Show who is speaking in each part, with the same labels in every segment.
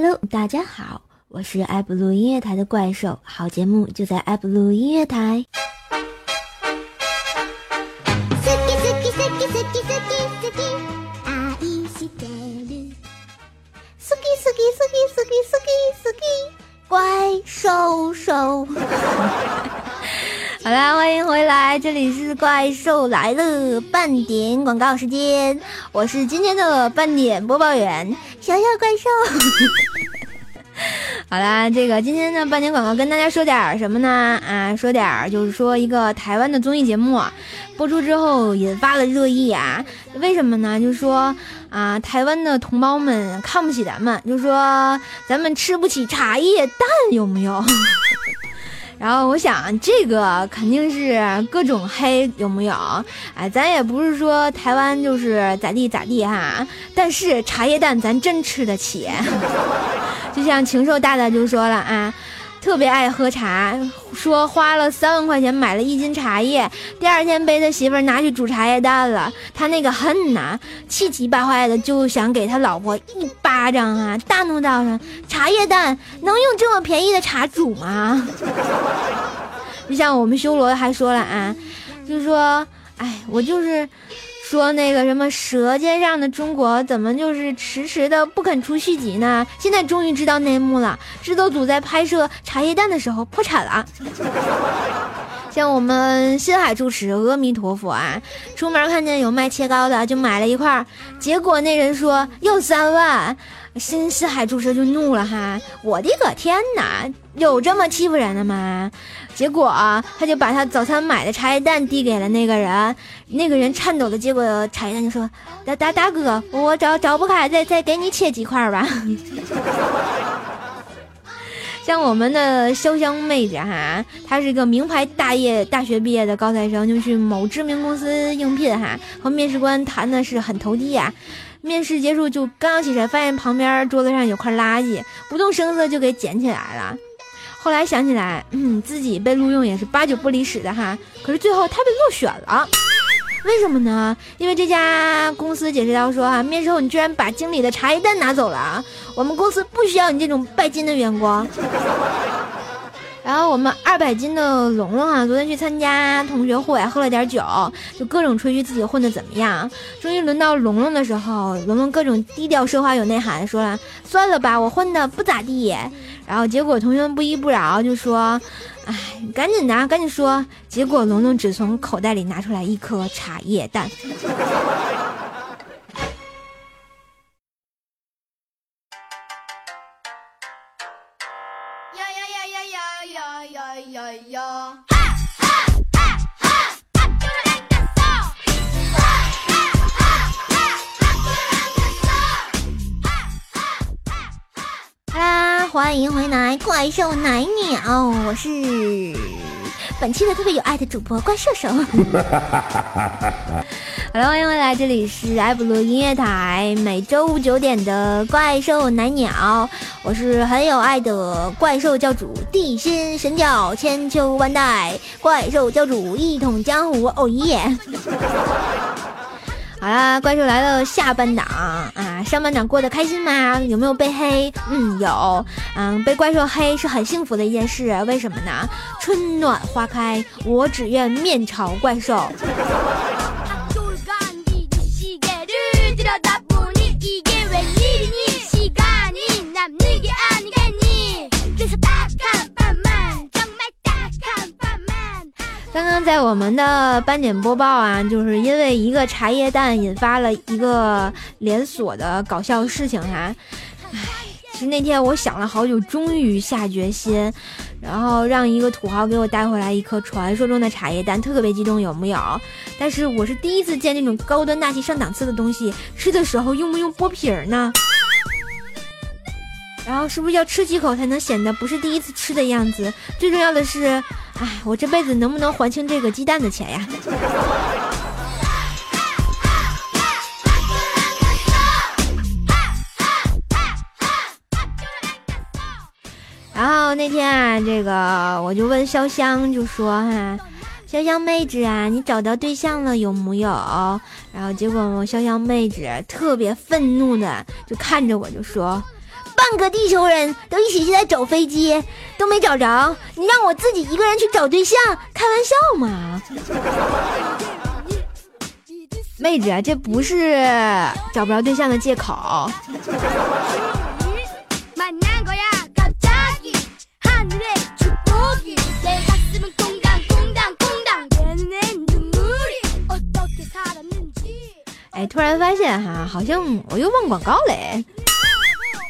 Speaker 1: Hello，大家好，我是爱布鲁音乐台的怪兽，好节目就在爱布鲁音乐台。怪兽兽，好啦，欢迎回来，这里是怪兽来了半点广告时间，我是今天的半点播报员小小怪兽。好啦，这个今天的半年广告跟大家说点什么呢？啊，说点就是说一个台湾的综艺节目播出之后引发了热议啊，为什么呢？就是说啊，台湾的同胞们看不起咱们，就说咱们吃不起茶叶蛋，有没有？然后我想，这个肯定是各种黑，有木有？哎，咱也不是说台湾就是咋地咋地哈，但是茶叶蛋咱真吃得起。就像禽兽大大就说了啊。特别爱喝茶，说花了三万块钱买了一斤茶叶，第二天被他媳妇儿拿去煮茶叶蛋了。他那个恨呐，气急败坏的就想给他老婆一巴掌啊！大怒道上：茶叶蛋能用这么便宜的茶煮吗？就像我们修罗还说了啊，就说，哎，我就是。说那个什么《舌尖上的中国》怎么就是迟迟的不肯出续集呢？现在终于知道内幕了。制作组在拍摄《茶叶蛋》的时候破产了。像我们新海住持阿弥陀佛啊，出门看见有卖切糕的，就买了一块，结果那人说要三万。新四海注射就怒了哈！我的个天哪，有这么欺负人的吗？结果他就把他早餐买的茶叶蛋递给了那个人，那个人颤抖的接过茶叶蛋就说：“大大大哥，我找找不开，再再给你切几块吧。”像我们的潇湘妹子哈，她是一个名牌大业大学毕业的高材生，就去某知名公司应聘哈，和面试官谈的是很投机呀。面试结束，就刚要起身，发现旁边桌子上有块垃圾，不动声色就给捡起来了。后来想起来，嗯，自己被录用也是八九不离十的哈。可是最后他被落选了，为什么呢？因为这家公司解释到说啊，面试后你居然把经理的茶叶蛋拿走了，我们公司不需要你这种拜金的员工。然后我们二百斤的龙龙啊，昨天去参加同学会，喝了点酒，就各种吹嘘自己混的怎么样。终于轮到龙龙的时候，龙龙各种低调奢华有内涵，说了算了吧，我混的不咋地。然后结果同学们不依不饶，就说，哎，赶紧的，赶紧说。结果龙龙只从口袋里拿出来一颗茶叶蛋。欢迎回来，怪兽奶鸟，我是本期的特别有爱的主播怪兽手。好了，欢迎回来，这里是艾布鲁音乐台，每周五九点的怪兽奶鸟，我是很有爱的怪兽教主，地心神教，千秋万代，怪兽教主，一统江湖，哦耶！好啦，怪兽来了下半档啊！上半档过得开心吗？有没有被黑？嗯，有。嗯，被怪兽黑是很幸福的一件事。为什么呢？春暖花开，我只愿面朝怪兽。刚刚在我们的斑点播报啊，就是因为一个茶叶蛋引发了一个连锁的搞笑事情哈。唉，其实那天我想了好久，终于下决心，然后让一个土豪给我带回来一颗传说中的茶叶蛋，特别激动，有木有？但是我是第一次见那种高端大气上档次的东西，吃的时候用不用剥皮儿呢？然后是不是要吃几口才能显得不是第一次吃的样子？最重要的是，哎，我这辈子能不能还清这个鸡蛋的钱呀？然后那天啊，这个我就问潇湘，就说哈，潇湘妹子啊，你找到对象了有木有？然后结果我潇湘妹子特别愤怒的就看着我就说。半个地球人都一起去在找飞机，都没找着，你让我自己一个人去找对象，开玩笑吗？妹子，这不是找不着对象的借口。哎，突然发现哈，好像我又忘广告嘞，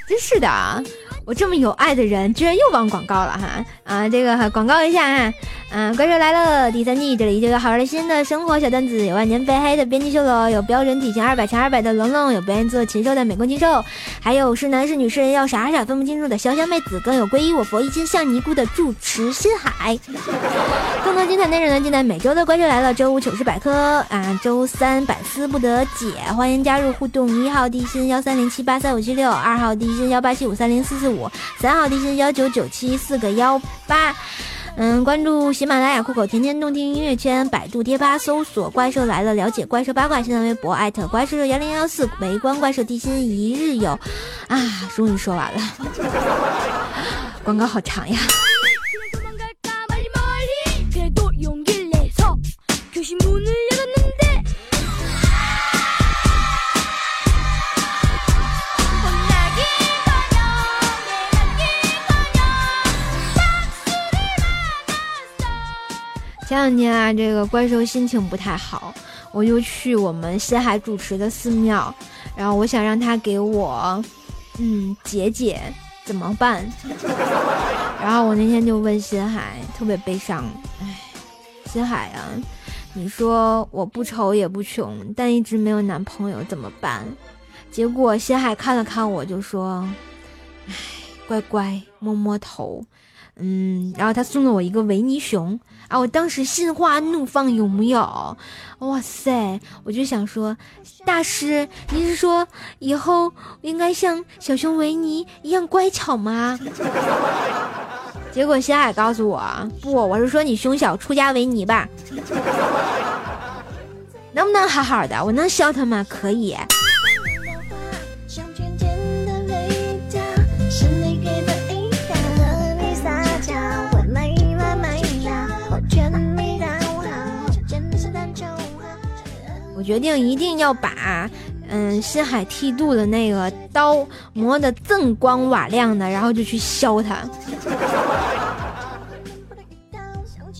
Speaker 1: 真是的啊。我这么有爱的人，居然又忘广告了哈！啊，这个广告一下啊，嗯，怪兽来了第三季，这里就有好玩的新的生活小段子，有万年飞黑的编辑秀罗，有标准体型二百乘二百的龙龙，有不愿意做禽兽的美工禽兽，还有是男是女是人要傻傻分不清楚的潇潇妹子，更有皈依我佛一心向尼姑的住持心海。更多精彩内容呢，尽在每周的怪兽来了周五糗事百科啊，周三百思不得解，欢迎加入互动，一号地心幺三零七八三五七六，二号地心幺八七五三零四四五。三号地心幺九九七四个幺八，嗯，关注喜马拉雅酷狗天天动听音乐圈，百度贴吧搜索怪兽来了，了解怪兽八卦，新浪微博艾特怪兽幺零幺四，围观怪兽地心一日游，啊，终于说完了，广告好长呀。前两天啊，这个怪兽心情不太好，我就去我们西海主持的寺庙，然后我想让他给我，嗯，解解怎么办？然后我那天就问西海，特别悲伤，哎，西海啊，你说我不丑也不穷，但一直没有男朋友怎么办？结果西海看了看我，就说，哎，乖乖，摸摸头。嗯，然后他送了我一个维尼熊啊！我当时心花怒放，有木有？哇塞！我就想说，大师，你是说以后应该像小熊维尼一样乖巧吗？结果小海告诉我，不，我是说你胸小出家维尼吧？能不能好好的？我能笑他吗？可以。决定一定要把，嗯，深海剃度的那个刀磨得锃光瓦亮的，然后就去削它。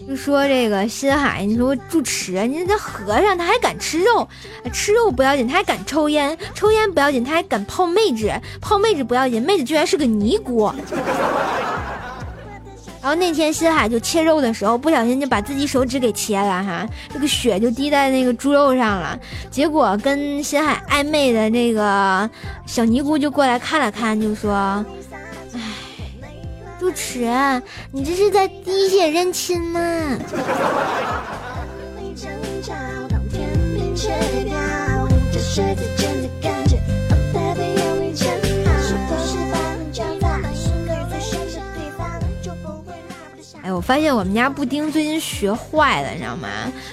Speaker 1: 就说这个深海，你说住持，你这和尚他还敢吃肉，吃肉不要紧，他还敢抽烟，抽烟不要紧，他还敢泡妹子，泡妹子不要紧，妹子居然是个尼姑。然后那天新海就切肉的时候，不小心就把自己手指给切了哈，这个血就滴在那个猪肉上了。结果跟新海暧昧的那个小尼姑就过来看了看，就说：“哎，主持，你这是在滴血认亲吗？” 我发现我们家布丁最近学坏了，你知道吗？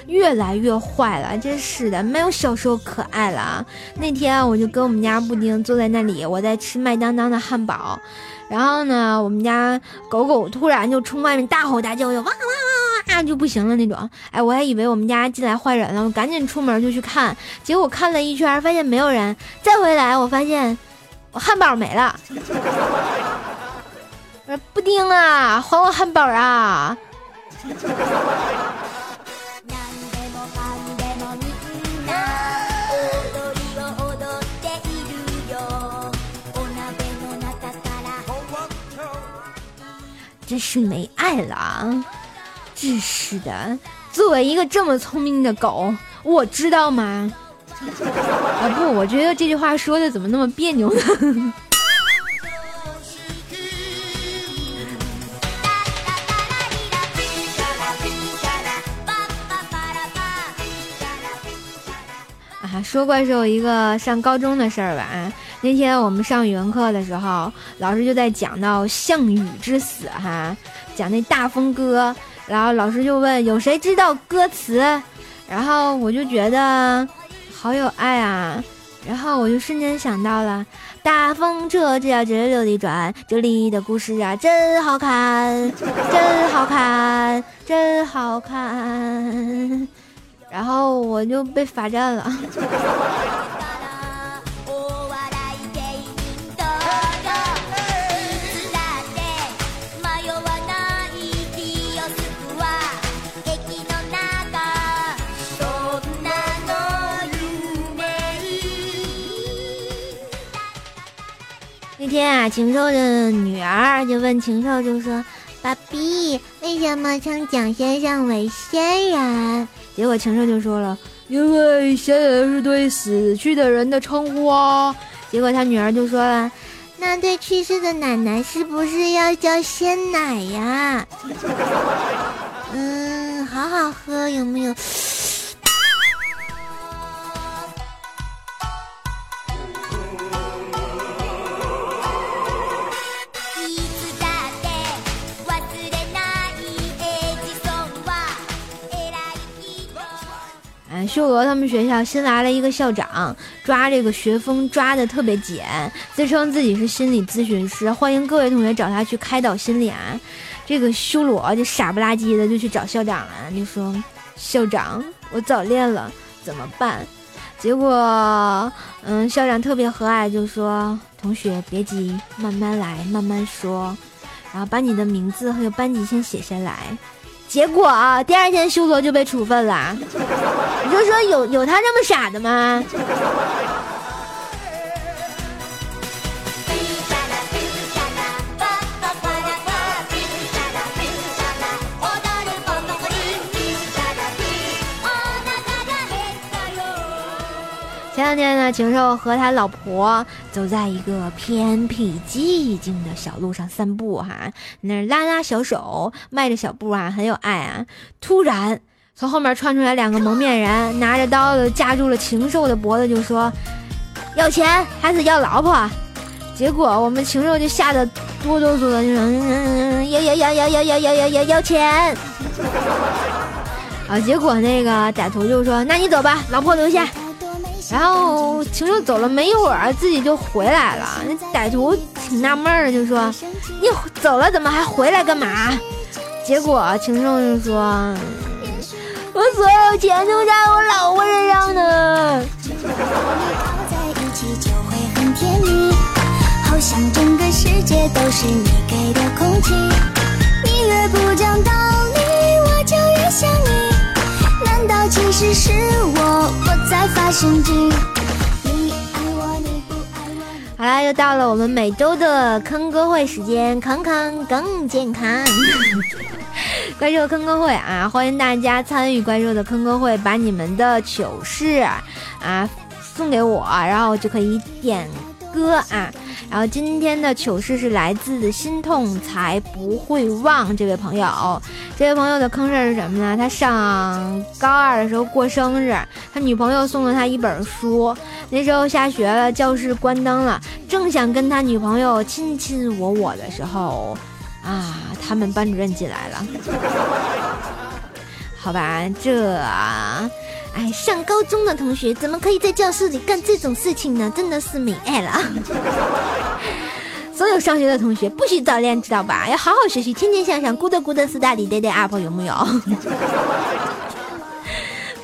Speaker 1: 越来越坏了，真是的，没有小时候可爱了。那天我就跟我们家布丁坐在那里，我在吃麦当当的汉堡，然后呢，我们家狗狗突然就冲外面大吼大叫，就哇哇哇哇就不行了那种。哎，我还以为我们家进来坏人了，我赶紧出门就去看，结果看了一圈，发现没有人。再回来，我发现我汉堡没了。布丁啊，还我汉堡啊！真是没爱了啊！真是的，作为一个这么聪明的狗，我知道吗？啊不，我觉得这句话说的怎么那么别扭呢？说怪兽一个上高中的事儿吧啊！那天我们上语文课的时候，老师就在讲到项羽之死哈，讲那大风歌，然后老师就问有谁知道歌词，然后我就觉得好有爱啊，然后我就瞬间想到了大风车只要直溜地转，这里的故事啊真好看，真好看，真好看。然后我就被罚站了。那天啊，禽兽的女儿就问禽兽，就说：“爸比，为什么称蒋先生为仙人？”结果禽兽就说了：“因为仙人是对死去的人的称呼啊。”结果他女儿就说了：“那对去世的奶奶是不是要叫鲜奶呀？” 嗯，好好喝，有没有？修罗他们学校新来了一个校长，抓这个学风抓的特别紧，自称自己是心理咨询师，欢迎各位同学找他去开导心理啊。这个修罗就傻不拉几的就去找校长了，就说：“校长，我早恋了，怎么办？”结果，嗯，校长特别和蔼，就说：“同学别急，慢慢来，慢慢说，然后把你的名字还有班级先写下来。”结果啊，第二天修罗就被处分了。你就说有有他这么傻的吗？前两天呢，禽兽和他老婆走在一个偏僻寂静的小路上散步，哈，那拉拉小手，迈着小步啊，很有爱啊。突然，从后面窜出来两个蒙面人，拿着刀子架住了禽兽的脖子，就说：“要钱还是要老婆？”结果我们禽兽就吓得哆哆嗦的，就说：“要要要要要要要要要要钱！”啊，结果那个歹徒就说：“那你走吧，老婆留下。”然后禽兽走了没一会儿，自己就回来了。那歹徒挺纳闷儿，就说：“你走了，怎么还回来干嘛？”结果禽兽就说：“我所有钱都在我老婆身上呢。”好像整个世界都是你给的空气，你越不讲道理，我就越想你。到其实是我我在发神经？好啦，又到了我们每周的坑歌会时间，康康更健康。关注坑歌会啊，欢迎大家参与关注的坑歌会，把你们的糗事啊送给我，然后就可以点歌啊。然后今天的糗事是来自心痛才不会忘这位朋友，这位朋友的坑事是什么呢？他上高二的时候过生日，他女朋友送了他一本书。那时候下学了，教室关灯了，正想跟他女朋友亲亲我我的时候，啊，他们班主任进来了。好吧，这。哎，上高中的同学怎么可以在教室里干这种事情呢？真的是没爱了。所有上学的同学不许早恋，知道吧？要好好学习，天天向上，good good study day day up，有木有？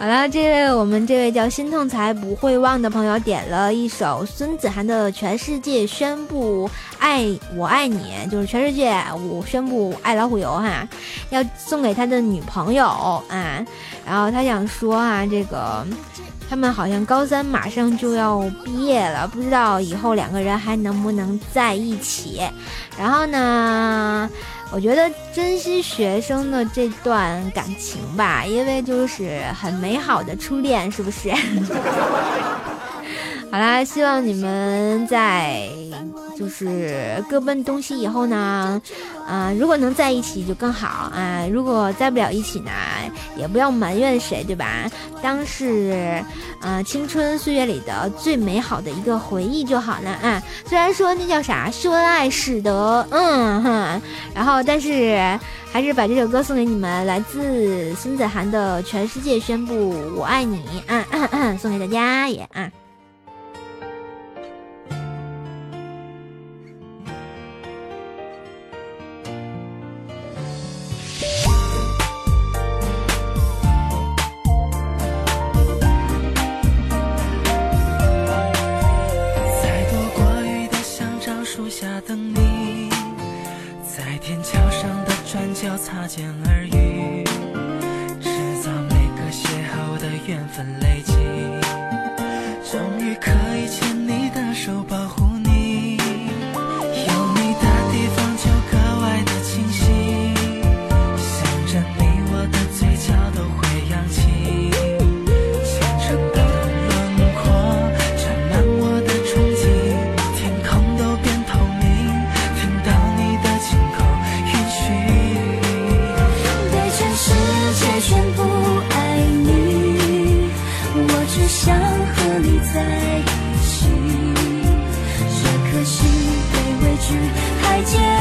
Speaker 1: 好了，这位我们这位叫心痛才不会忘的朋友点了一首孙子涵的《全世界宣布爱我爱你》，就是全世界我宣布爱老虎油哈，要送给他的女朋友啊。然后他想说啊，这个他们好像高三马上就要毕业了，不知道以后两个人还能不能在一起。然后呢？我觉得珍惜学生的这段感情吧，因为就是很美好的初恋，是不是？好啦，希望你们在就是各奔东西以后呢，啊，如果能在一起就更好啊，如果在不了一起呢，也不要埋怨谁，对吧？当是啊青春岁月里的最美好的一个回忆就好了啊。虽然说那叫啥，秀恩爱使得，嗯哼，然后但是还是把这首歌送给你们，来自孙子涵的《全世界宣布我爱你》啊，送给大家也啊。
Speaker 2: 角擦肩而
Speaker 3: 在一起。这颗心被畏惧太坚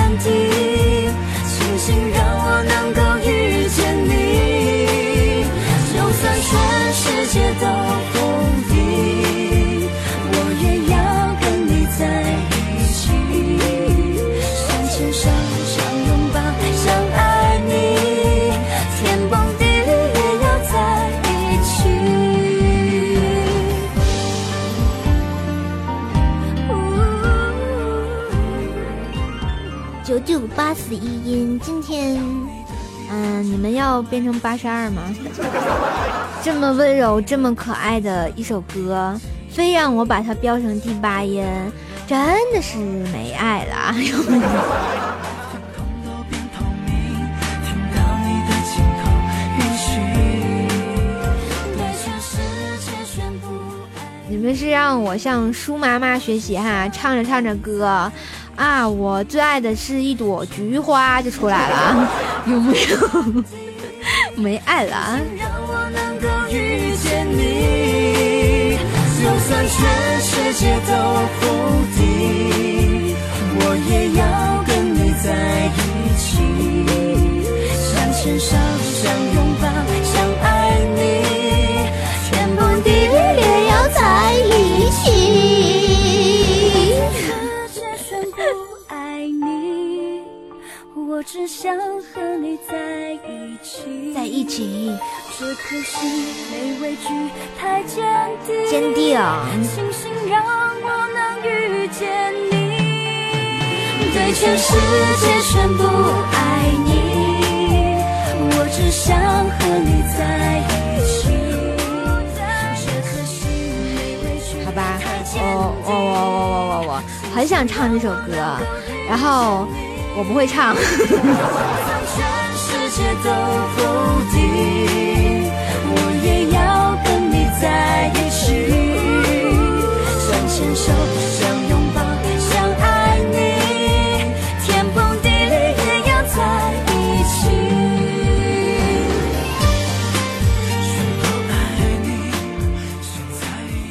Speaker 3: 就
Speaker 1: 八四一音，今天，嗯，你们要变成八十二吗？这么温柔、这么可爱的一首歌，非让我把它标成第八音，真的是没爱了。
Speaker 2: 你
Speaker 1: 们是让我向舒妈妈学习哈，唱着唱着歌，啊，我最爱的是一朵菊花就出来了，有没有？没爱了啊。
Speaker 3: 让我能够遇见你，就算全世界都否定，我也要跟你在一起。想牵手，想拥抱，想爱你，天崩地裂也要在一起。我只想和你在一起。
Speaker 1: 在一起，
Speaker 3: 这没畏惧太坚定，
Speaker 1: 坚定。
Speaker 3: 庆幸让我能遇见你，对全世界宣布爱你，我只想和你在一起。没畏惧
Speaker 1: 好吧，
Speaker 3: 太坚
Speaker 1: 我我我我我我我很想唱这首歌，然后我不会唱。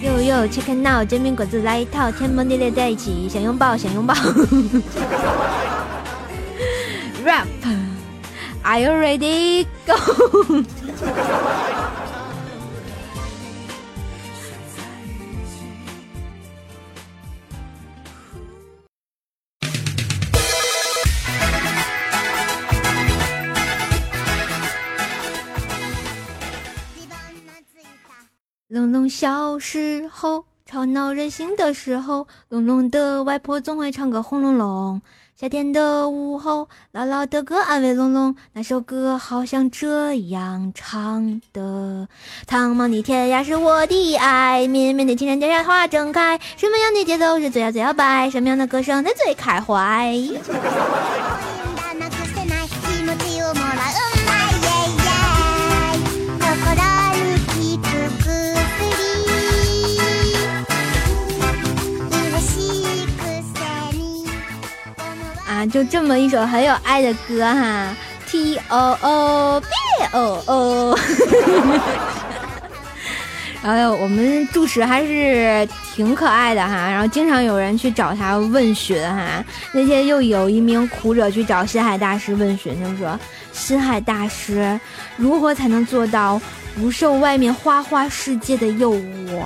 Speaker 1: 又又 check now，煎饼果子来一套，天崩地裂在一起，想拥抱想拥抱。Rap，Are you ready? Go！龙龙小时候，吵闹任性的时候，龙龙的外婆总会唱歌轰隆隆。夏天的午后，姥姥的歌安慰龙龙，那首歌好像这样唱的：苍茫的天涯是我的爱，绵绵的青山脚下花正开。什么样的节奏是最摇最摇摆？什么样的歌声才最开怀？就这么一首很有爱的歌哈，T O O B O O。然后我们主持还是挺可爱的哈，然后经常有人去找他问询哈。那天又有一名苦者去找心海大师问询，就说：“心海大师，如何才能做到不受外面花花世界的诱惑？”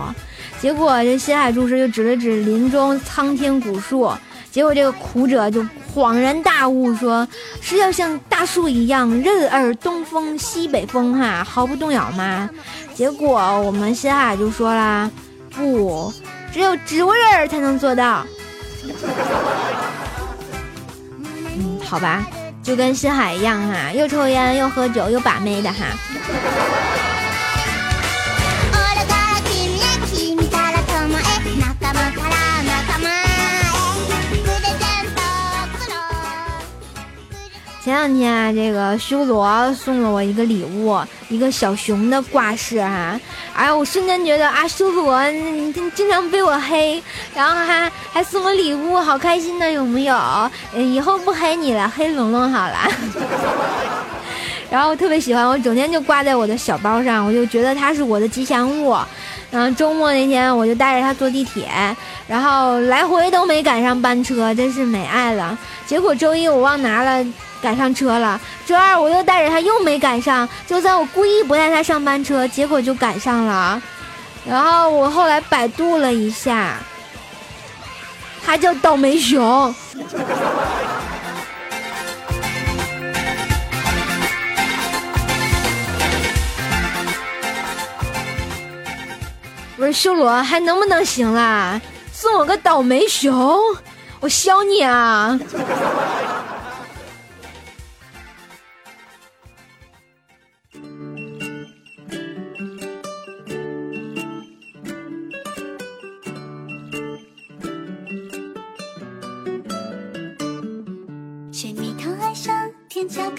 Speaker 1: 结果这心海住持就指了指林中苍天古树，结果这个苦者就恍然大悟，说是要像大树一样任尔东风西北风哈，毫不动摇吗？结果我们心海就说啦，不，只有植物人才能做到。嗯，好吧，就跟新海一样哈，又抽烟又喝酒又把妹的哈。前两天啊，这个修罗送了我一个礼物，一个小熊的挂饰哈、哎，我瞬间觉得啊，修罗你你经常被我黑，然后还还送我礼物，好开心呢，有没有？以后不黑你了，黑龙龙好了。然后我特别喜欢，我整天就挂在我的小包上，我就觉得它是我的吉祥物。然后周末那天我就带着它坐地铁，然后来回都没赶上班车，真是没爱了。结果周一我忘拿了，赶上车了。周二我又带着他又没赶上，周三我故意不带他上班车，结果就赶上了。然后我后来百度了一下，他叫倒霉熊。不是修罗，还能不能行啦？送我个倒霉熊，我削你啊！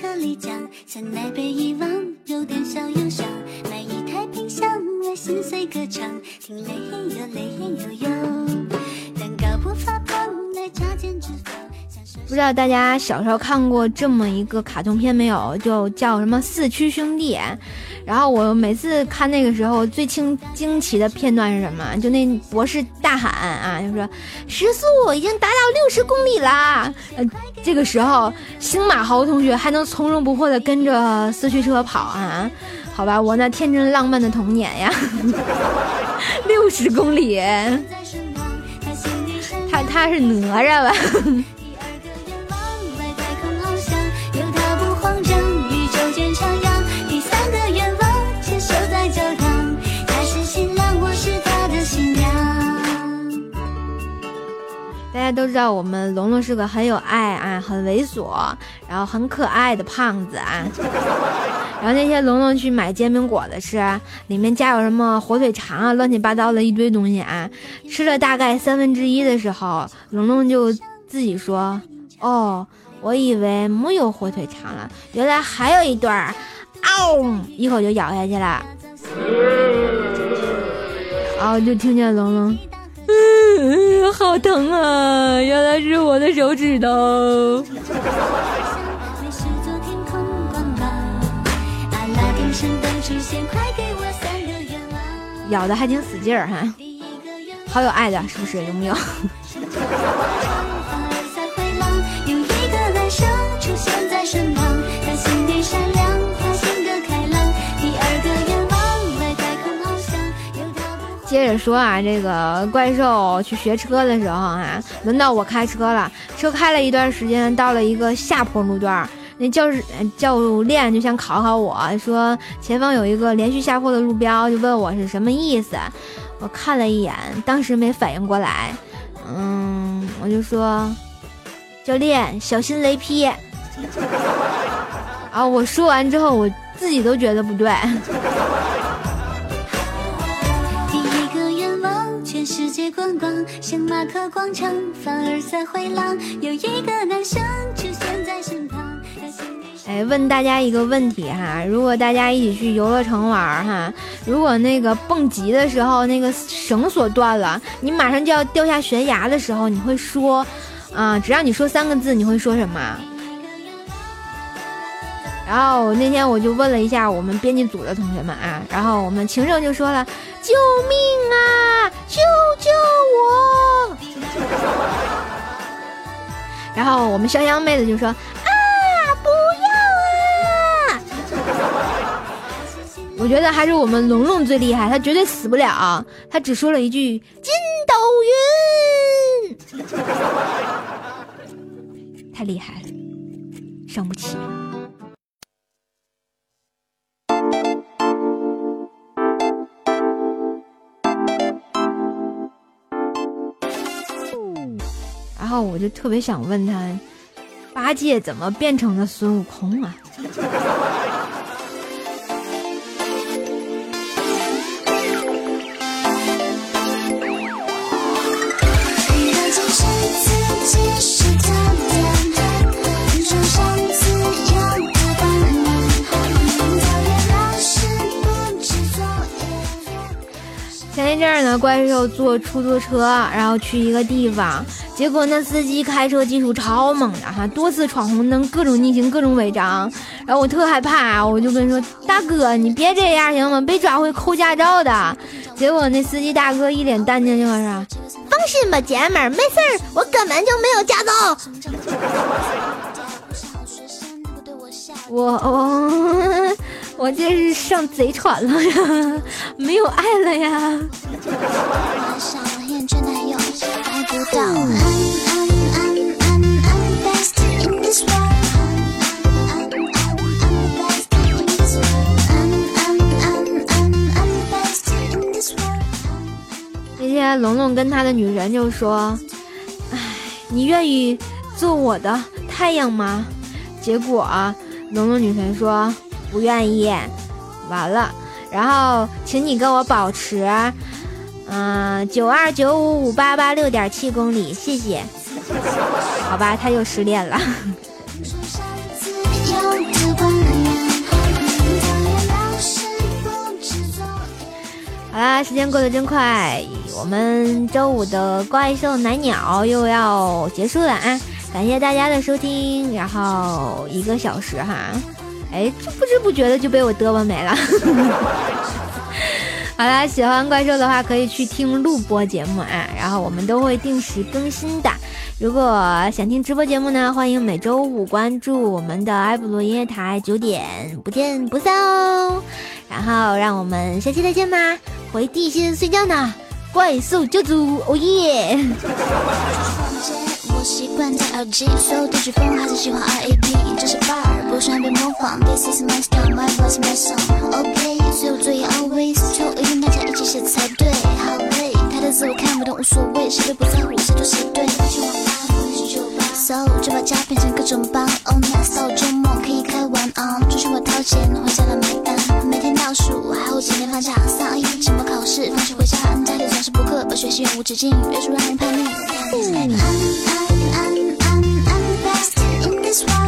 Speaker 4: 甜巧克力酱，酸奶被遗忘，有点小忧伤。买一台冰箱为心碎歌唱，听嘞嘿呦嘞嘿呦呦。蛋糕不发胖，奶茶减脂肪。
Speaker 1: 不知道大家小时候看过这么一个卡通片没有？就叫什么《四驱兄弟》。然后我每次看那个时候，最惊惊奇的片段是什么？就那博士大喊啊，就说时速已经达到六十公里啦！呃，这个时候星马豪同学还能从容不迫的跟着四驱车跑啊？好吧，我那天真浪漫的童年呀，六十公里，
Speaker 4: 他
Speaker 1: 他是哪吒吧？大家都知道我们龙龙是个很有爱啊、很猥琐，然后很可爱的胖子啊。然后那天龙龙去买煎饼果子吃，里面加有什么火腿肠啊，乱七八糟的一堆东西啊。吃了大概三分之一的时候，龙龙就自己说：“哦，我以为没有火腿肠了，原来还有一段儿。”嗷、一口就咬下去了。然后就听见龙龙。嗯，好疼啊！原来是我的手指头。咬的还挺死劲儿哈，好有爱的，是不是？有没有？接着说啊，这个怪兽去学车的时候啊，轮到我开车了。车开了一段时间，到了一个下坡路段，那教师教练就想考考我说，前方有一个连续下坡的路标，就问我是什么意思。我看了一眼，当时没反应过来，嗯，我就说，教练小心雷劈。然 后我说完之后，我自己都觉得不对。
Speaker 4: 界观光，圣马可广场，凡尔赛回廊，有一个男生出现在身旁，
Speaker 1: 哎，问大家一个问题哈，如果大家一起去游乐城玩哈，如果那个蹦极的时候那个绳索断了，你马上就要掉下悬崖的时候，你会说，啊、只要你说三个字，你会说什么？然后那天我就问了一下我们编辑组的同学们啊，然后我们情圣就说了：“救命啊，救救我！”然后我们香香妹子就说：“啊，不要啊！”我觉得还是我们龙龙最厉害，他绝对死不了，他只说了一句“筋斗云”，太厉害了，伤不起。我就特别想问他，八戒怎么变成了孙悟空啊？前一阵儿呢，怪兽坐出租车，然后去一个地方，结果那司机开车技术超猛的哈，多次闯红灯，各种逆行，各种违章，然后我特害怕，我就跟说大哥，你别这样行吗？被抓会扣驾照的。结果那司机大哥一脸淡定就说，放心吧，姐们儿，没事儿，我根本就没有驾照。我我我 我这是上贼船了呀，没有爱了呀。那天龙龙跟他的女神就说：“哎，你愿意做我的太阳吗？”结果龙龙女神说：“不愿意。”完了，然后请你跟我保持，嗯，九二九五五八八六点七公里，谢谢。好吧，他又失恋了。好啦，时间过得真快，我们周五的怪兽奶鸟又要结束了啊！感谢大家的收听，然后一个小时哈，哎，就不知不觉的就被我嘚啵没了。好啦，喜欢怪兽的话可以去听录播节目啊，然后我们都会定时更新的。如果想听直播节目呢，欢迎每周五关注我们的埃普罗音乐台，九点不见不散哦。然后让我们下期再见吧，回地心睡觉呢，怪兽救主，哦耶！
Speaker 4: 我习惯戴耳机，所有的曲风还是喜欢 R&B，这是 bar，不喜欢被模仿。This is my style, my voice, my song. OK，所有作业 always 就一定大家一起写才对。好累，他的字我看不懂无所谓，谁都不在乎，谁对谁对。去网吧，不会去酒吧，so 就把家变成各种帮。Oh nice，到周末可以开玩 on，出去我掏钱，回家来买单。每天倒数，还有几天放假，三二一，期末考试，放学回家，家里总是补课，把学习永无止境，约束让人叛逆。just